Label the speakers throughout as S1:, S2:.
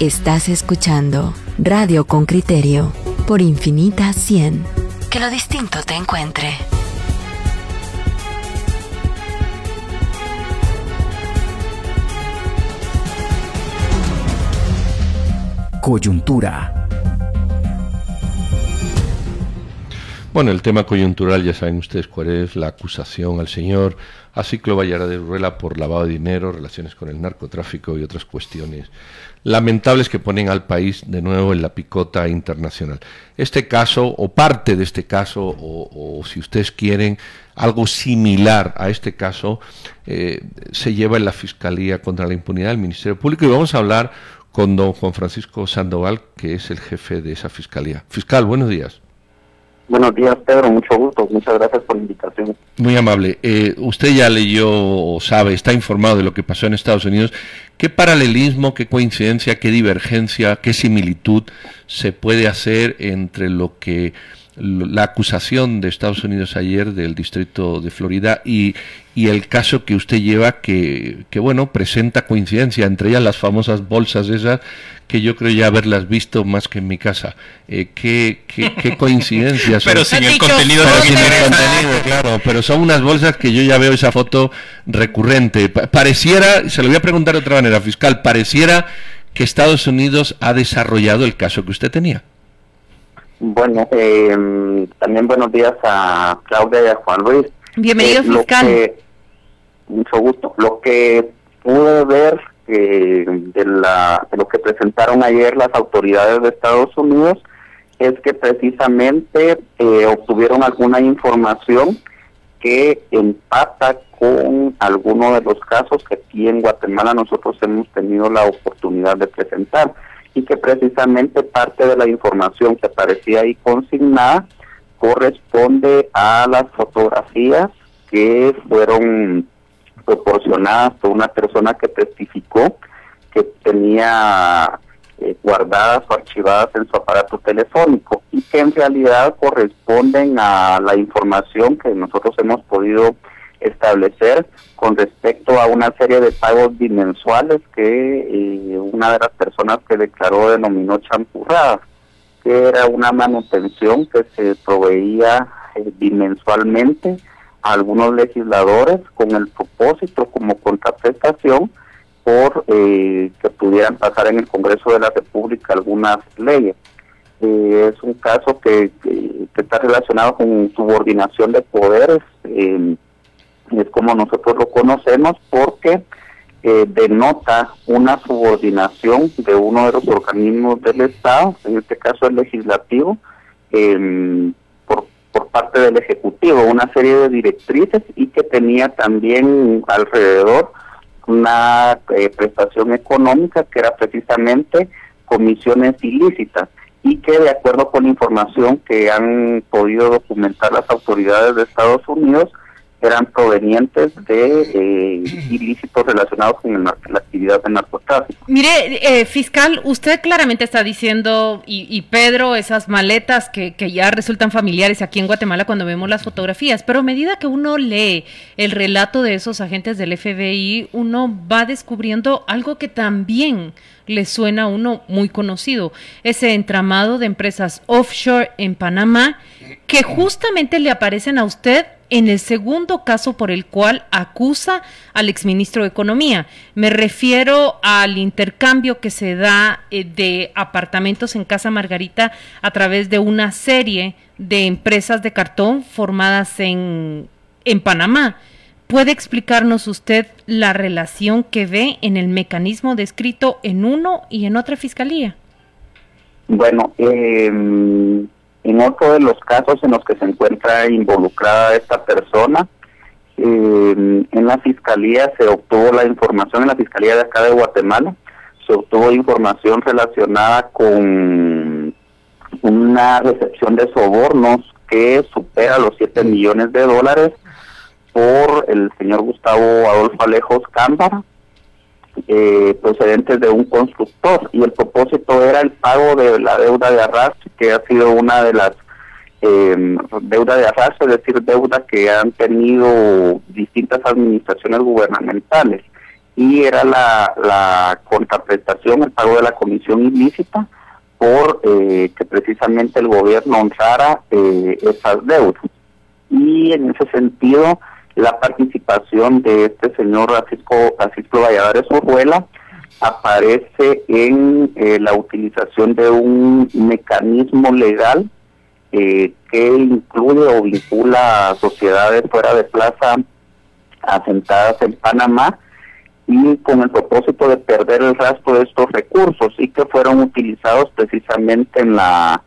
S1: Estás escuchando Radio con Criterio por Infinita 100. Que lo distinto te encuentre.
S2: Coyuntura.
S3: Bueno, el tema coyuntural ya saben ustedes cuál es la acusación al señor Aciclo Vallara de Ruela por lavado de dinero, relaciones con el narcotráfico y otras cuestiones lamentables que ponen al país de nuevo en la picota internacional. Este caso, o parte de este caso, o, si ustedes quieren, algo similar a este caso, eh, se lleva en la Fiscalía contra la Impunidad del Ministerio Público y vamos a hablar con don Juan Francisco Sandoval, que es el jefe de esa Fiscalía. Fiscal, buenos días.
S4: Buenos días, Pedro. Mucho gusto. Muchas gracias por la invitación.
S3: Muy amable. Eh, usted ya leyó o sabe, está informado de lo que pasó en Estados Unidos. ¿Qué paralelismo, qué coincidencia, qué divergencia, qué similitud se puede hacer entre lo que la acusación de Estados Unidos ayer del distrito de Florida y, y el caso que usted lleva que, que, bueno, presenta coincidencia, entre ellas las famosas bolsas esas que yo creo ya haberlas visto más que en mi casa. Eh, ¿qué, qué, qué, coincidencias.
S2: pero sin el contenido.
S3: Pero sin el contenido, claro. Pero son unas bolsas que yo ya veo esa foto recurrente. Pareciera, se lo voy a preguntar de otra manera, fiscal, pareciera que Estados Unidos ha desarrollado el caso que usted tenía.
S4: Bueno, eh, también buenos días a Claudia y a Juan Luis.
S5: Bienvenido, eh, fiscal.
S4: mucho gusto. Lo que pude ver eh, de, la, de lo que presentaron ayer las autoridades de Estados Unidos es que precisamente eh, obtuvieron alguna información que empata con alguno de los casos que aquí en Guatemala nosotros hemos tenido la oportunidad de presentar y que precisamente parte de la información que aparecía ahí consignada corresponde a las fotografías que fueron proporcionadas por una persona que testificó que tenía eh, guardadas o archivadas en su aparato telefónico y que en realidad corresponden a la información que nosotros hemos podido establecer con respecto a una serie de pagos bimensuales que eh, una de las personas que declaró denominó champurradas, que era una manutención que se proveía eh, bimensualmente a algunos legisladores con el propósito como contraprestación por eh, que pudieran pasar en el Congreso de la República algunas leyes. es un caso que, que, está relacionado con subordinación de poderes es como nosotros lo conocemos porque eh, denota una subordinación de uno de los organismos del Estado, en este caso el legislativo, em, por, por parte del Ejecutivo, una serie de directrices y que tenía también alrededor una eh, prestación económica que era precisamente comisiones ilícitas y que de acuerdo con la información que han podido documentar las autoridades de Estados Unidos, eran provenientes de eh, ilícitos relacionados con la actividad de narcotráfico.
S5: Mire, eh, fiscal, usted claramente está diciendo, y, Pedro, esas maletas que, que, ya resultan familiares aquí en Guatemala cuando vemos las fotografías, pero a medida que uno lee el relato de esos agentes del FBI, uno va descubriendo algo que también le suena a uno muy conocido, ese entramado de empresas offshore en Panamá que justamente le aparecen a usted en el segundo caso por el cual acusa al exministro de Economía. Me refiero al intercambio que se da eh, de apartamentos en Casa Margarita a través de una serie de empresas de cartón formadas en, en Panamá. ¿Puede explicarnos usted la relación que ve en el mecanismo descrito en uno y en otra fiscalía?
S4: Bueno, eh, en otro de los casos en los que se encuentra involucrada esta persona, eh, en la fiscalía se obtuvo la información, en la fiscalía de acá de Guatemala, se obtuvo información relacionada con una recepción de sobornos que supera los 7 millones de dólares por el señor Gustavo Adolfo Alejos Cámara, eh, procedentes de un constructor y el propósito era el pago de la deuda de arrastre que ha sido una de las eh, deuda de arrastre, es decir, deuda que han tenido distintas administraciones gubernamentales y era la, la contraprestación, el pago de la comisión ilícita por eh, que precisamente el gobierno honrara eh, esas deudas. Y en ese sentido, la participación de este señor Francisco, Francisco Valladares Orruela aparece en eh, la utilización de un mecanismo legal que incluye o vincula a sociedades fuera de plaza asentadas en Panamá y con el propósito de perder el rastro de estos recursos y que fueron utilizados precisamente en la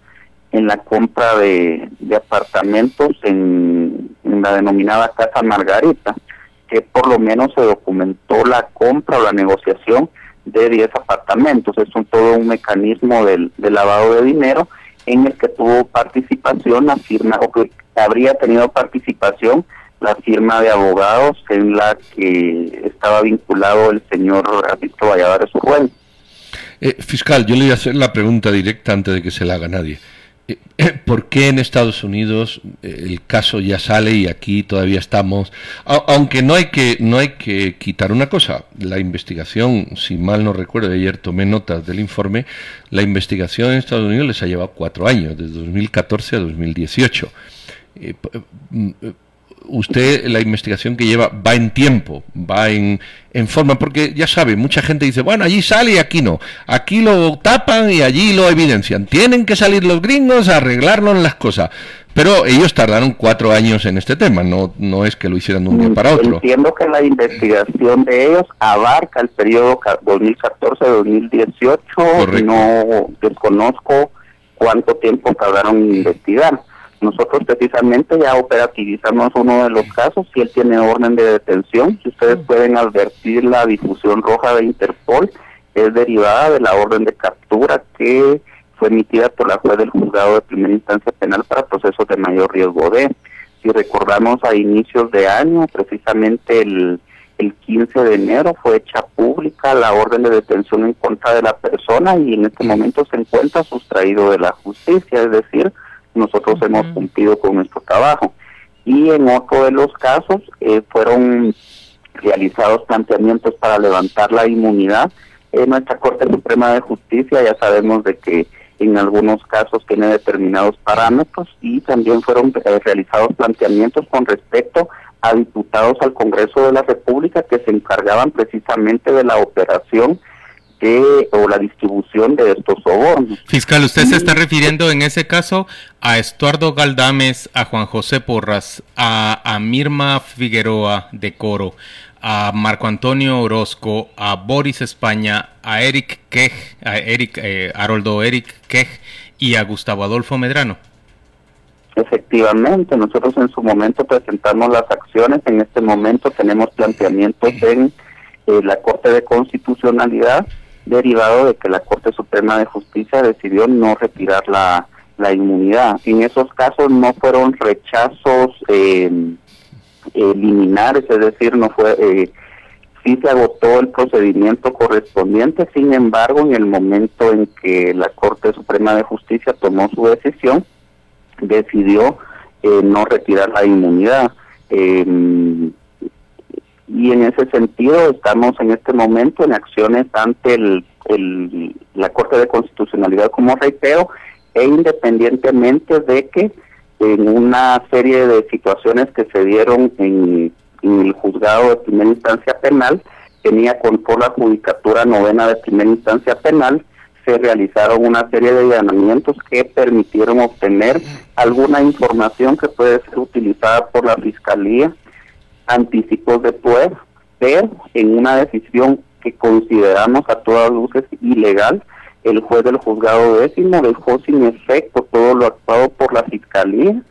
S4: en la compra de, apartamentos en, la denominada Casa Margarita, que por lo menos se documentó la compra o la negociación de 10 apartamentos. Es un, todo un mecanismo del, del lavado de dinero en el que tuvo participación la firma, o que habría tenido participación la firma de abogados en la que estaba vinculado el señor Víctor Valladares Urruel.
S3: Eh, fiscal, yo le voy a hacer la pregunta directa antes de que se la haga nadie. Eh, eh, ¿Por qué en Estados Unidos el caso ya sale y aquí todavía estamos? aunque no hay que no hay que quitar una cosa, la investigación, si mal no recuerdo, ayer tomé notas del informe, la investigación en Estados Unidos les ha llevado cuatro años, desde 2014 a 2018 usted la investigación que lleva va en tiempo, va en, en, forma, porque ya sabe, mucha gente dice, bueno, allí sale y aquí no, aquí lo tapan y allí lo evidencian, tienen que salir los gringos a arreglarlo en las cosas, pero ellos tardaron cuatro años en este tema, no, no es que lo hicieran de un día para otro.
S4: Entiendo que la investigación de ellos abarca el periodo 2014-2018, no desconozco cuánto tiempo tardaron en investigar nosotros precisamente ya operativizamos uno de los casos, si él tiene orden de detención, si ustedes pueden advertir la difusión roja de Interpol, es derivada de la orden de captura que fue emitida por la juez del juzgado de primera instancia penal para procesos de mayor riesgo de. Si recordamos a inicios de año, precisamente el, el 15 de enero fue hecha pública la orden de detención en contra de la persona y en este momento se encuentra sustraído de la justicia, es decir, nosotros hemos cumplido con nuestro trabajo. Y en otro de los casos eh, fueron realizados planteamientos para levantar la inmunidad. En nuestra Corte Suprema de Justicia ya sabemos de que en algunos casos tiene determinados parámetros y también fueron eh, realizados planteamientos con respecto a diputados al Congreso de la República que se encargaban precisamente de la operación o la distribución de estos sobornos.
S2: Fiscal, usted se está refiriendo en ese caso a Estuardo Galdames, a Juan José Porras, a, Mirma Figueroa de Coro, a Marco Antonio Orozco, a Boris España, a Eric Kej, a Eric, eh, Haroldo Eric Kej y a Gustavo Adolfo Medrano.
S4: Efectivamente, nosotros en su momento presentamos las acciones, en este momento tenemos planteamientos en eh, la Corte de Constitucionalidad derivado de que la Corte Suprema de Justicia decidió no retirar la, inmunidad. En esos casos no fueron rechazos eh, liminares, es decir, no fue... Eh, sí se agotó el procedimiento correspondiente, sin embargo, en el momento en que la Corte Suprema de Justicia tomó su decisión, decidió eh, no retirar la inmunidad. Eh, y en ese sentido estamos en este momento en acciones ante el, la Corte de Constitucionalidad como reitero e independientemente de que en una serie de situaciones que se dieron en, el juzgado de primera instancia penal tenía con por la judicatura novena de primera instancia penal se realizaron una serie de allanamientos que permitieron obtener alguna información que puede ser utilizada por la fiscalía anticipos de poder, pero en una decisión que consideramos a todas luces ilegal, el juez del juzgado décimo dejó sin efecto todo lo actuado por la fiscalía,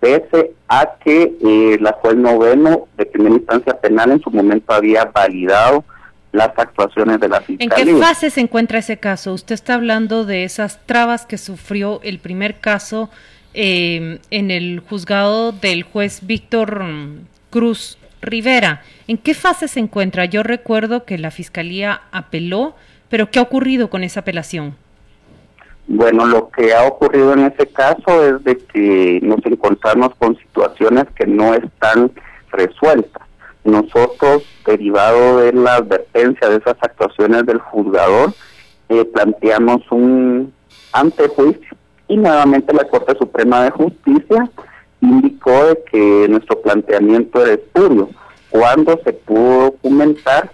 S4: pese a que eh, la juez noveno de primera instancia penal en su momento había validado las actuaciones de la fiscalía.
S5: ¿En qué fase se encuentra ese caso? Usted está hablando de esas trabas que sufrió el primer caso eh, en el juzgado del juez Víctor Cruz Rivera, ¿en qué fase se encuentra? Yo recuerdo que la Fiscalía apeló, pero ¿qué ha ocurrido con esa apelación?
S4: Bueno, lo que ha ocurrido en ese caso es de que nos encontramos con situaciones que no están resueltas. nosotros, derivado de la advertencia de esas actuaciones del juzgador, eh, planteamos un antejuicio y nuevamente la Corte Suprema de Justicia indicó de que nuestro planteamiento era espurio cuando se pudo documentar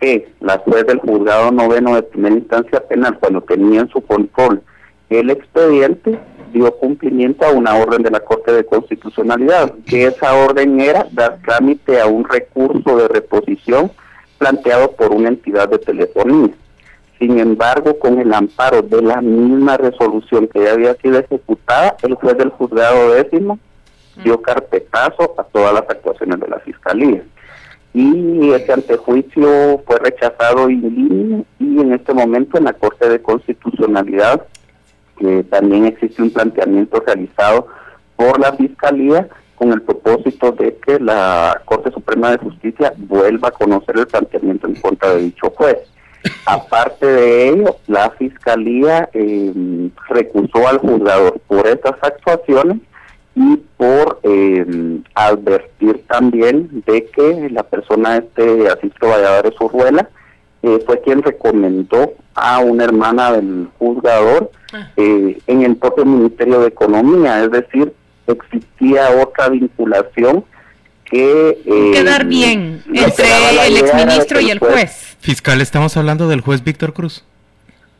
S4: que la juez del juzgado noveno de primera instancia penal, cuando tenía en su control el expediente, dio cumplimiento a una orden de la Corte de Constitucionalidad, que esa orden era dar trámite a un recurso de reposición planteado por una entidad de telefonía. Sin embargo, con el amparo de la misma resolución que ya había sido ejecutada, el juez del juzgado décimo dio carpetazo a todas las actuaciones de la Fiscalía. Y ese antejuicio fue rechazado y en este momento en la Corte de Constitucionalidad también existe un planteamiento realizado por la Fiscalía con el propósito de que la Corte Suprema de Justicia vuelva a conocer el planteamiento en contra de dicho juez. Aparte de ello, la Fiscalía eh, recusó al juzgador por estas actuaciones y por eh, advertir también de que la persona este Asisto Valladares Urruela eh, fue quien recomendó a una hermana del juzgador ah. eh, en el propio Ministerio de Economía, es decir, existía otra vinculación que...
S5: Eh, Quedar bien entre el exministro y el juez.
S2: Fiscal, estamos hablando del juez Víctor Cruz.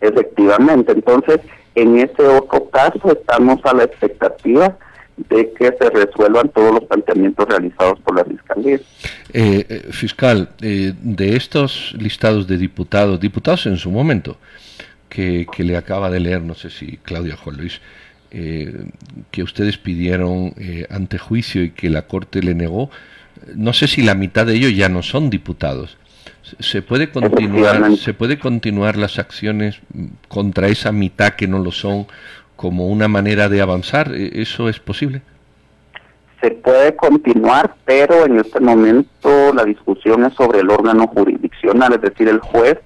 S4: Efectivamente, entonces en ese otro caso estamos a la expectativa de que se resuelvan todos los planteamientos realizados por la Fiscalía.
S3: Eh, eh, fiscal, eh, de estos listados de diputados, diputados en su momento, que, le acaba de leer, no sé si Claudia Juan Luis, que ustedes pidieron ante juicio y que la Corte le negó, no sé si la mitad de ellos ya no son diputados. ¿Se puede continuar, se puede continuar las acciones contra esa mitad que no lo son como una manera de avanzar? ¿E-, ¿Eso es posible?
S4: Se puede continuar, pero en este momento la discusión es sobre el órgano jurisdiccional, es decir, el juez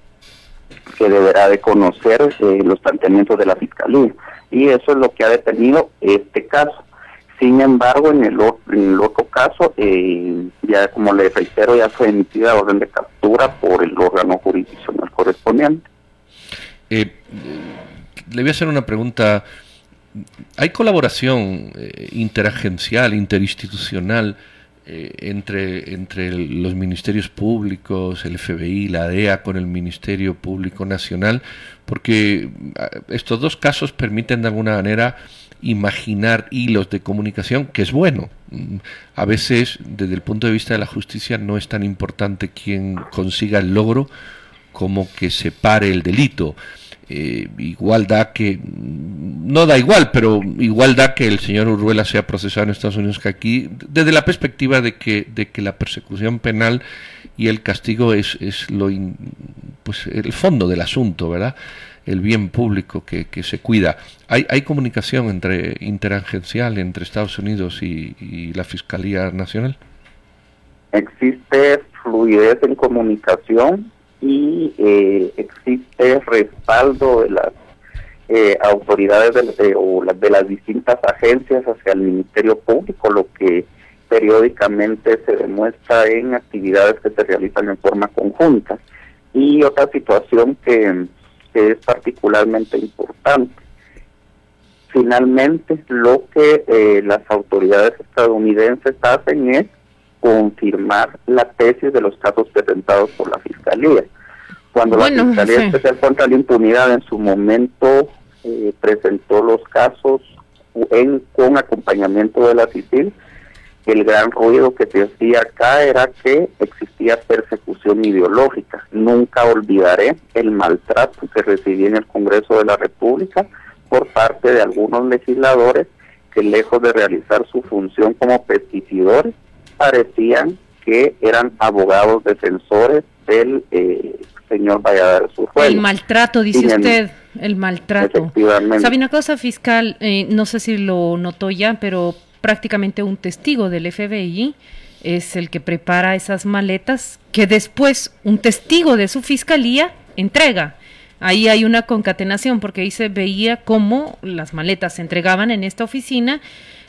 S4: que deberá de conocer eh, los planteamientos de la Fiscalía. Y eso es lo que ha detenido este caso. Sin embargo, en el, en el otro caso, eh, ya como le reitero, ya fue emitida orden de captura por el órgano jurisdiccional correspondiente.
S3: Eh, le voy a hacer una pregunta hay colaboración eh, interagencial, interinstitucional eh, entre, entre los ministerios públicos, el FBI, la DEA con el Ministerio Público Nacional, porque ah, estos dos casos permiten de alguna manera imaginar hilos de comunicación, que es bueno. Mm, a veces, desde el punto de vista de la justicia, no es tan importante quien consiga el logro como que se pare el delito. Eh, igual da que, no da igual, pero igual da que el señor Urruela sea procesado en Estados Unidos que aquí, desde la perspectiva de que, de que la persecución penal y el castigo es, es lo pues el fondo del asunto, ¿verdad? El bien público que, que se cuida. Hay, hay comunicación entre interagencial entre Estados Unidos y, y la Fiscalía Nacional.
S4: Existe fluidez en comunicación y eh, existe respaldo de las eh, autoridades de, o de las distintas agencias hacia el Ministerio Público, lo que periódicamente se demuestra en actividades que se realizan en forma conjunta. Y otra situación que, es particularmente importante. Finalmente, lo que eh, las autoridades estadounidenses hacen es confirmar la tesis de los casos presentados por la Fiscalía. Cuando la Fiscalía Especial contra la Impunidad en su momento eh, presentó los casos en, con acompañamiento de la CICIL, el gran ruido que se hacía acá era que existía persecución ideológica. Nunca olvidaré el maltrato que recibí en el Congreso de la República por parte de algunos legisladores que lejos de realizar su función como pesticidores, parecían que eran abogados defensores del eh, señor Valladares
S5: El maltrato, dice usted, el maltrato. ¿Sabe una cosa, fiscal? Eh, no sé si lo notó ya, pero prácticamente un testigo del FBI es el que prepara esas maletas que después un testigo de su fiscalía entrega. Ahí hay una concatenación porque ahí se veía cómo las maletas se entregaban en esta oficina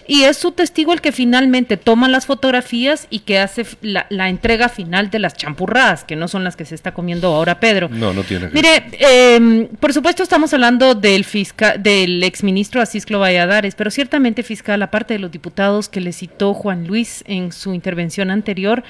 S5: y es su testigo el que finalmente toma las fotografías y que hace la, entrega final de las champurradas, que no son las que se está comiendo ahora Pedro.
S3: No, no tiene
S5: que Mire, eh, por supuesto estamos hablando del fiscal, del exministro Asisclo Valladares, pero ciertamente fiscal, aparte de los diputados que le citó Juan Luis en su intervención anterior,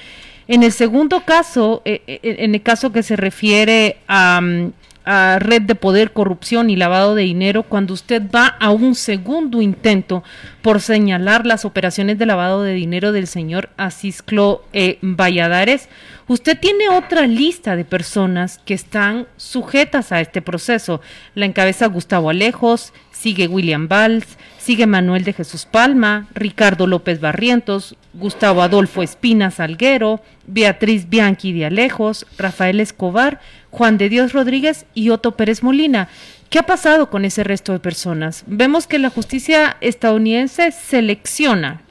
S5: en el segundo caso, eh, eh, en el caso que se refiere a, mm, red de poder, corrupción y lavado de dinero cuando usted va a un segundo intento por señalar las operaciones de lavado de dinero del señor Asisclo eh, Valladares. Usted tiene otra lista de personas que están sujetas a este proceso. La encabeza Gustavo Alejos, sigue William Valls, sigue Manuel de Jesús Palma, Ricardo López Barrientos, Gustavo Adolfo Espina Salguero, Beatriz Bianchi de Alejos, Rafael Escobar, Juan de Dios Rodríguez y Otto Pérez Molina. ¿Qué ha pasado con ese resto de personas? Vemos que la justicia estadounidense selecciona,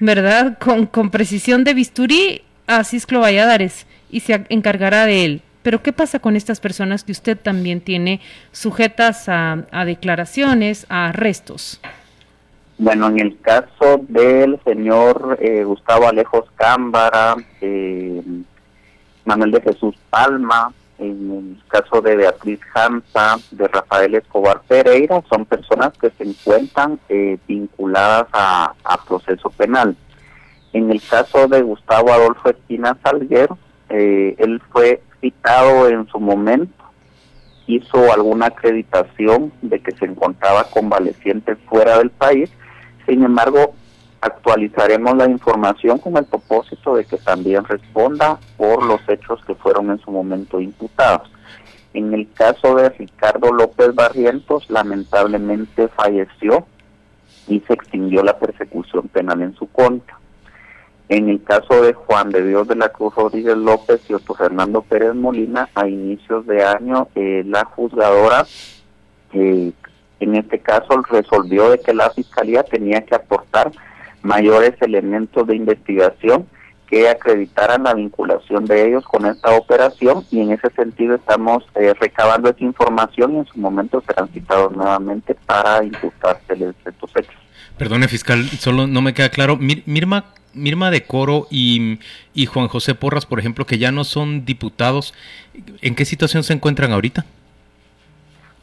S5: ¿verdad? Con, con precisión de bisturí a Cisclo Valladares y se encargará de él. Pero ¿qué pasa con estas personas que usted también tiene sujetas a, declaraciones, a arrestos?
S4: Bueno, en el caso del señor eh, Gustavo Alejos Cámbara, eh, Manuel de Jesús Palma, en el caso de Beatriz Hamza, de Rafael Escobar Pereira, son personas que se encuentran eh, vinculadas a, proceso penal. En el caso de Gustavo Adolfo Espina Salguero, eh, él fue citado en su momento, hizo alguna acreditación de que se encontraba convaleciente fuera del país, sin embargo, actualizaremos la información con el propósito de que también responda por los hechos que fueron en su momento imputados. En el caso de Ricardo López Barrientos, lamentablemente falleció y se extinguió la persecución penal en su contra. En el caso de Juan de Dios de la Cruz Rodríguez López y Otto Fernando Pérez Molina, a inicios de año, eh, la juzgadora eh, en este caso resolvió de que la fiscalía tenía que aportar mayores elementos de investigación que acreditaran la vinculación de ellos con esta operación y en ese sentido estamos eh, recabando esa información y en su momento serán nuevamente para imputárseles estos hechos.
S2: Perdone, fiscal, solo no me queda claro. Mirma, Mirma de Coro y, y Juan José Porras, por ejemplo, que ya no son diputados, ¿en qué situación se encuentran ahorita?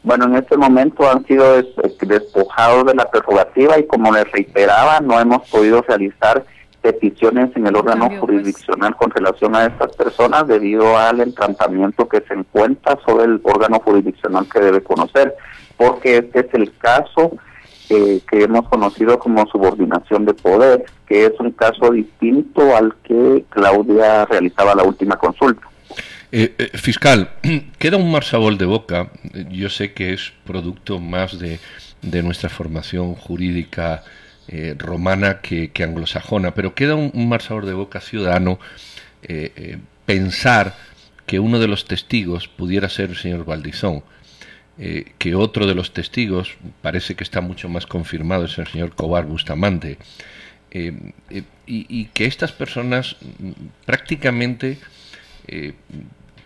S4: Bueno, en este momento han sido despojados de la prerrogativa y como les reiteraba, no hemos podido realizar peticiones en el órgano pues. jurisdiccional con relación a estas personas debido al encantamiento que se encuentra sobre el órgano jurisdiccional que debe conocer, porque este es el caso eh, que hemos conocido como subordinación de poder, que es un caso distinto al que Claudia realizaba la última consulta.
S3: Eh, eh, fiscal, queda un mal sabor de boca. Yo sé que es producto más de, nuestra formación jurídica romana que, anglosajona, pero queda un, un, de boca ciudadano pensar que uno de los testigos pudiera ser el señor Valdizón. Que otro de los testigos, parece que está mucho más confirmado, es el señor Cobar Bustamante, y, que estas personas mm, prácticamente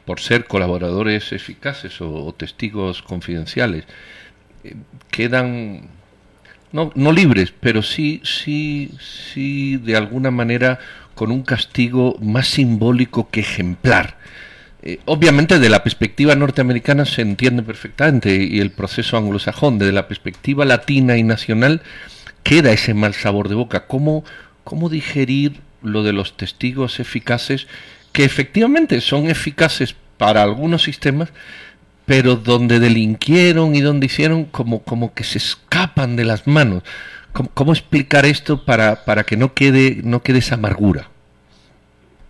S3: por ser colaboradores eficaces o, testigos confidenciales, eh, quedan no, no libres, pero sí, sí, sí, de alguna manera con un castigo más simbólico que ejemplar. Eh, obviamente de la perspectiva norteamericana se entiende perfectamente y el proceso anglosajón, desde la perspectiva latina y nacional queda ese mal sabor de boca. ¿Cómo, cómo digerir lo de los testigos eficaces que efectivamente son eficaces para algunos sistemas, pero donde delinquieron y donde hicieron como, como que se escapan de las manos. ¿Cómo, explicar esto para, para que no quede, no quede esa amargura?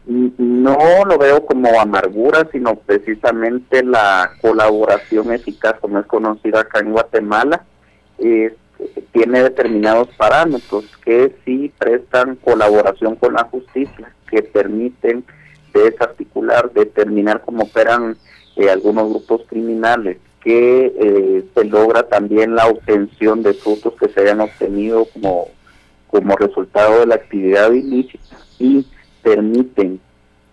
S4: No lo veo como amargura, sino precisamente la colaboración eficaz, como es conocida acá en Guatemala, tiene determinados parámetros que sí prestan colaboración con la justicia, que permiten desarticular, determinar cómo operan eh, algunos grupos criminales, que eh, se logra también la obtención de frutos que se hayan obtenido como, como resultado de la actividad ilícita. Y permiten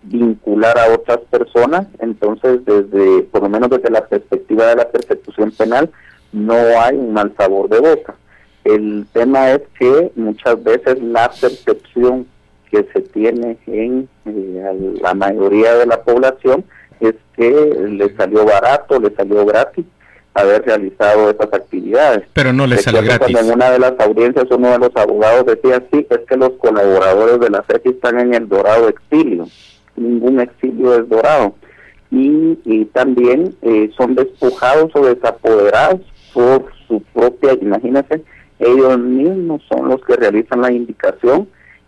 S4: vincular a otras personas, entonces desde, por lo menos desde la perspectiva de la persecución penal, no hay un mal sabor de boca. El tema es que muchas veces la percepción que se tiene en eh, la mayoría de la población es que le salió barato, le salió gratis haber realizado esas actividades.
S2: Pero no le sale gratis.
S4: En una de las audiencias uno de los abogados decía, sí, es que los colaboradores de la FECI están en el dorado exilio. Ningún exilio es dorado. Y, y también eh, son despojados o desapoderados por su propia, imagínense, ellos mismos son los que realizan la indicación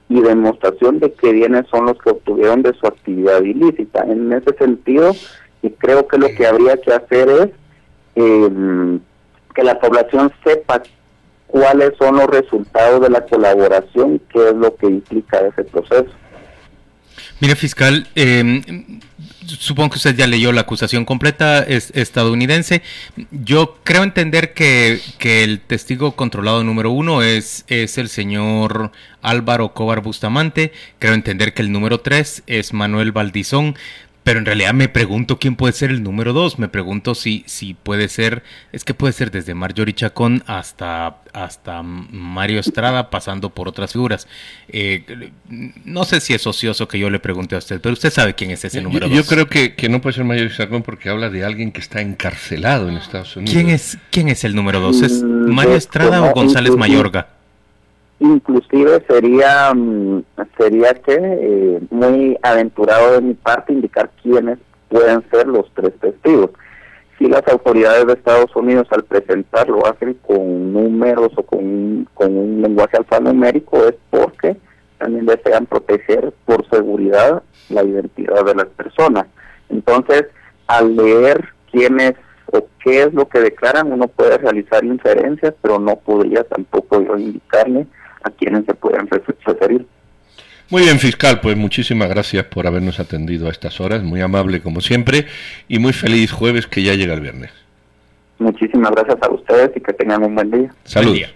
S4: y demostración de que bienes son los que obtuvieron de su actividad ilícita. En ese sentido, y creo que lo que habría que hacer es eh, que la población sepa cuáles son los resultados de la colaboración, qué es lo que implica ese proceso.
S2: Mire, fiscal, eh, supongo que usted ya leyó la acusación completa es estadounidense. Yo creo entender que, que, el testigo controlado número uno es, es el señor Álvaro Cobar Bustamante. Creo entender que el número tres es Manuel Valdizón. Pero en realidad me pregunto quién puede ser el número dos. Me pregunto si, si puede ser, es que puede ser desde Marjorie Chacón hasta, hasta Mario Estrada, pasando por otras figuras. Eh, no sé si es ocioso que yo le pregunte a usted, pero usted sabe quién es ese número
S3: yo, dos. Yo creo que, que, no puede ser Mario Chacón porque habla de alguien que está encarcelado en Estados Unidos.
S2: ¿Quién es, quién es el número dos? ¿Es Mario Estrada o González Mayorga?
S4: Inclusive sería mm, sería que eh, muy aventurado de mi parte indicar quiénes pueden ser los tres testigos. Si las autoridades de Estados Unidos al presentar lo hacen con números o con, con un lenguaje alfanumérico es porque también desean proteger por seguridad la identidad de las personas. Entonces, al leer quiénes o qué es lo que declaran, uno puede realizar inferencias, pero no podría tampoco yo indicarle a quienes se puedan referir.
S3: Muy bien, fiscal, pues muchísimas gracias por habernos atendido a estas horas, muy amable como siempre y muy feliz jueves que ya llega el viernes.
S4: Muchísimas gracias a ustedes y que tengan un buen día.
S3: Saludos.